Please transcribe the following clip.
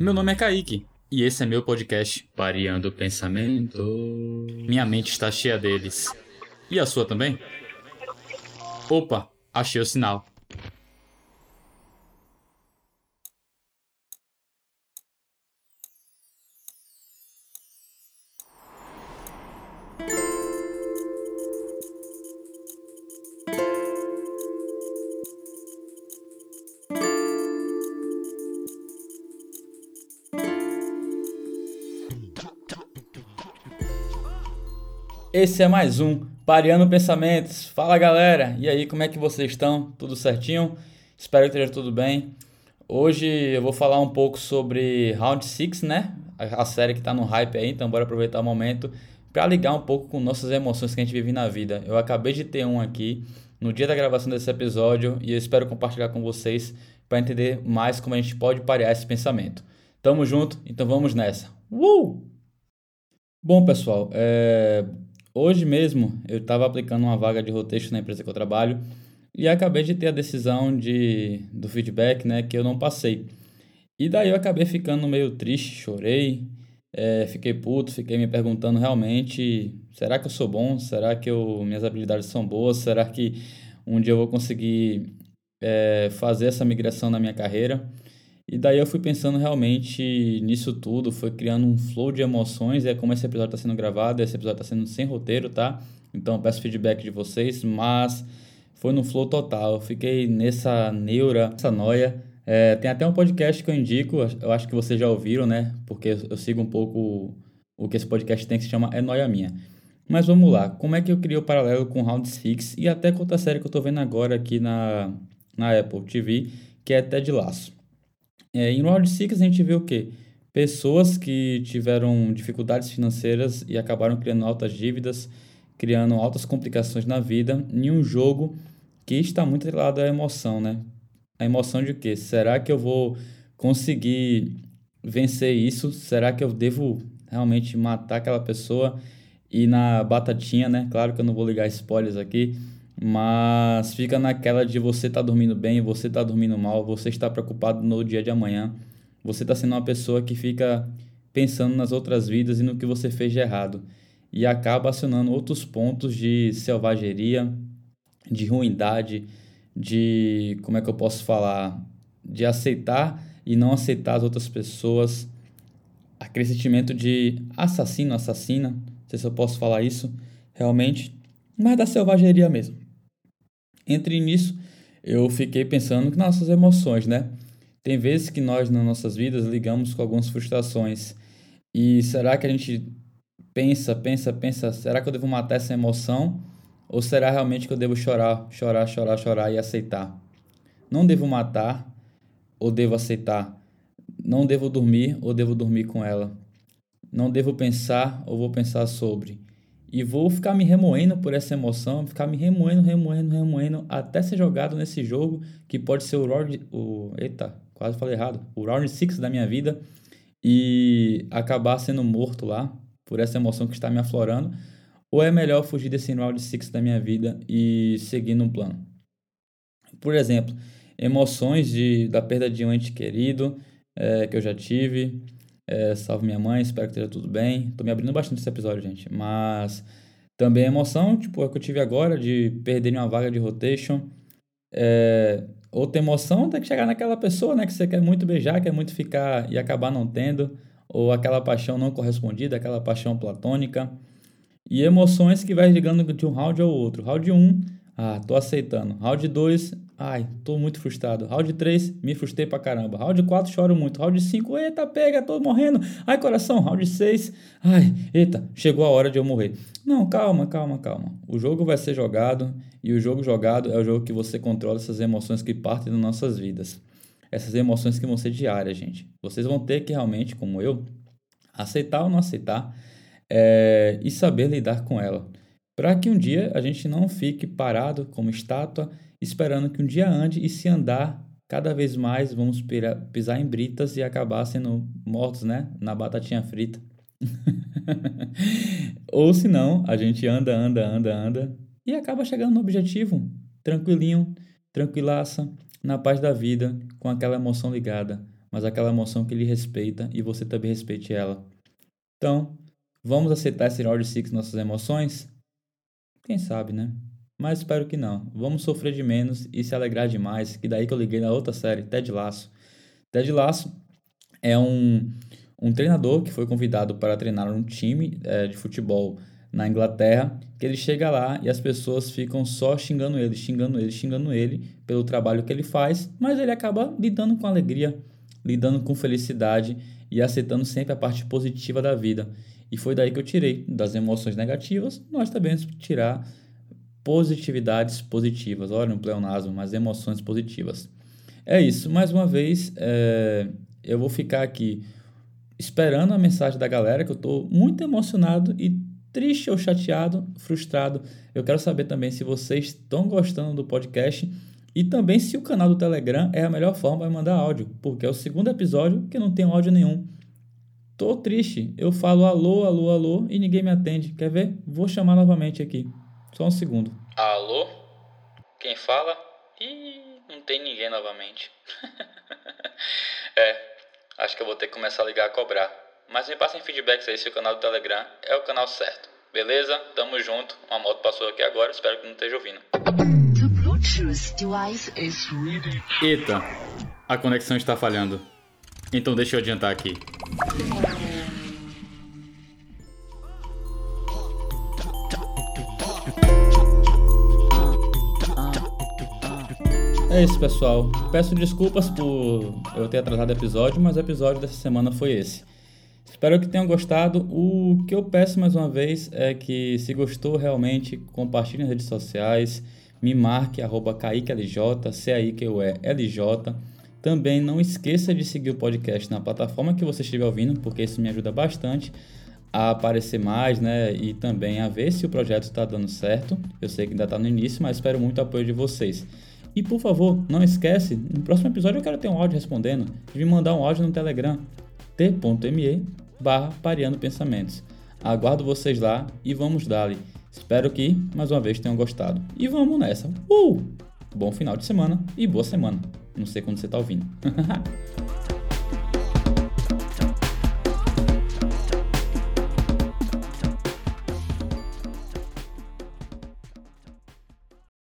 Meu nome é Kaique e esse é meu podcast Variando o Pensamento. Minha mente está cheia deles. E a sua também? Opa, achei o sinal. Esse é mais um Pareando Pensamentos. Fala galera, e aí, como é que vocês estão? Tudo certinho? Espero que esteja tudo bem. Hoje eu vou falar um pouco sobre Round 6, né? A, série que tá no hype aí, então bora aproveitar o momento para ligar um pouco com nossas emoções que a gente vive na vida. Eu acabei de ter um aqui no dia da gravação desse episódio e eu espero compartilhar com vocês para entender mais como a gente pode parear esse pensamento. Tamo junto, então vamos nessa. Uh! Bom, pessoal, é... Hoje mesmo eu estava aplicando uma vaga de roteiro na empresa que eu trabalho e acabei de ter a decisão de, do feedback, né, que eu não passei. E daí eu acabei ficando meio triste, chorei, é, fiquei puto, fiquei me perguntando realmente, será que eu sou bom? Será que eu, minhas habilidades são boas? Será que um dia eu vou conseguir é, fazer essa migração na minha carreira? E daí eu fui pensando realmente nisso tudo, foi criando um flow de emoções, é como esse episódio está sendo gravado, esse episódio está sendo sem roteiro, tá? Então peço feedback de vocês, mas foi no flow total, eu fiquei nessa neura, nessa noia. É, tem até um podcast que eu indico, eu acho que vocês já ouviram, né? Porque eu sigo um pouco o que esse podcast tem, que se chama É Noia Minha. Mas vamos lá, como é que eu criei o paralelo com Round 6 e até com outra série que eu tô vendo agora aqui na, na Apple TV, que é Ted Laço. É, em Round 6 a gente vê o quê? Pessoas que tiveram dificuldades financeiras e acabaram criando altas dívidas, criando altas complicações na vida, em um jogo que está muito ligado à emoção, né? A emoção de quê? Será que eu vou conseguir vencer isso? Será que eu devo realmente matar aquela pessoa? E na batatinha, né? Claro que eu não vou ligar spoilers aqui, mas fica naquela de você tá dormindo bem, você tá dormindo mal, você está preocupado no dia de amanhã, você está sendo uma pessoa que fica pensando nas outras vidas e no que você fez de errado. E acaba acionando outros pontos de selvageria, de ruindade, de como é que eu posso falar, de aceitar e não aceitar as outras pessoas, aquele sentimento de assassino, assassina, não sei se eu posso falar isso realmente, mas da selvageria mesmo. Entre nisso, eu fiquei pensando que nossas emoções, né? Tem vezes que nós, nas nossas vidas, ligamos com algumas frustrações. E será que a gente pensa, pensa, pensa, será que eu devo matar essa emoção? Ou será realmente que eu devo chorar, chorar, chorar, chorar e aceitar? Não devo matar ou devo aceitar? Não devo dormir ou devo dormir com ela? Não devo pensar ou vou pensar sobre? E vou ficar me remoendo por essa emoção, ficar me remoendo, remoendo, remoendo, até ser jogado nesse jogo que pode ser o round. O, eita, quase falei errado. O round 6 da minha vida e acabar sendo morto lá por essa emoção que está me aflorando. Ou é melhor fugir desse round 6 da minha vida e seguir num plano? Por exemplo, emoções de, da perda de um ente querido é, que eu já tive é, salve minha mãe, espero que esteja tudo bem. Tô me abrindo bastante esse episódio, gente. Mas também emoção, tipo, é que eu tive agora de perder uma vaga de rotation. É, outra emoção tem que chegar naquela pessoa, né? Que você quer muito beijar, quer muito ficar e acabar não tendo. Ou aquela paixão não correspondida, aquela paixão platônica. E emoções que vai ligando de um round ao outro. Round 1, ah, tô aceitando. Round 2, Ai, tô muito frustrado. Round 3, me frustrei pra caramba. Round 4, choro muito. Round 5, eita, pega, tô morrendo. Ai, coração. Round 6, ai, eita, chegou a hora de eu morrer. Não, calma, calma, calma. O jogo vai ser jogado e o jogo jogado é o jogo que você controla essas emoções que partem das nossas vidas. Essas emoções que vão ser diárias, gente. Vocês vão ter que realmente, como eu, aceitar ou não aceitar é, e saber lidar com ela. Para que um dia a gente não fique parado como estátua esperando que um dia ande e se andar cada vez mais vamos pisar em britas e acabar sendo mortos, né? Na batatinha frita. Ou se não, a gente anda, anda, anda, anda e acaba chegando no objetivo, tranquilinho, tranquilaça, na paz da vida, com aquela emoção ligada, mas aquela emoção que lhe respeita e você também respeite ela. Então, vamos aceitar esse round six nossas emoções? Quem sabe, né? Mas espero que não. Vamos sofrer de menos e se alegrar demais, que daí que eu liguei na outra série, Ted Lasso. Ted Lasso é um, um treinador que foi convidado para treinar um time é, de futebol na Inglaterra, que ele chega lá e as pessoas ficam só xingando ele, xingando ele, xingando ele pelo trabalho que ele faz, mas ele acaba lidando com alegria, lidando com felicidade e aceitando sempre a parte positiva da vida. E foi daí que eu tirei das emoções negativas, nós também tirar positividades positivas. Olha um pleonasmo, mas emoções positivas. É isso, mais uma vez, é, eu vou ficar aqui esperando a mensagem da galera, que eu estou muito emocionado e triste ou chateado, frustrado. Eu quero saber também se vocês estão gostando do podcast e também se o canal do Telegram é a melhor forma de mandar áudio, porque é o segundo episódio que não tem áudio nenhum. Tô triste. Eu falo alô, alô, alô e ninguém me atende. Quer ver? Vou chamar novamente aqui. Só um segundo. Alô? Quem fala? Ih, não tem ninguém novamente. é, acho que eu vou ter que começar a ligar a cobrar. Mas me passem feedbacks aí se o canal do Telegram é o canal certo. Beleza? Tamo junto. Uma moto passou aqui agora, espero que não esteja ouvindo. Eita, a conexão está falhando. Então deixa eu adiantar aqui. É isso, pessoal. Peço desculpas por eu ter atrasado o episódio, mas o episódio dessa semana foi esse. Espero que tenham gostado. O que eu peço mais uma vez é que, se gostou realmente, compartilhe nas redes sociais, me marque, arroba CaiqueLJ. Também não esqueça de seguir o podcast na plataforma que você estiver ouvindo, porque isso me ajuda bastante a aparecer mais, né? E também a ver se o projeto está dando certo. Eu sei que ainda está no início, mas espero muito o apoio de vocês. E por favor, não esquece, no próximo episódio eu quero ter um áudio respondendo, de me mandar um áudio no Telegram, t.me barra Pareando Pensamentos. Aguardo vocês lá e vamos dali. Espero que, mais uma vez, tenham gostado. E vamos nessa. Uh! Bom final de semana e boa semana. Não sei quando você está ouvindo.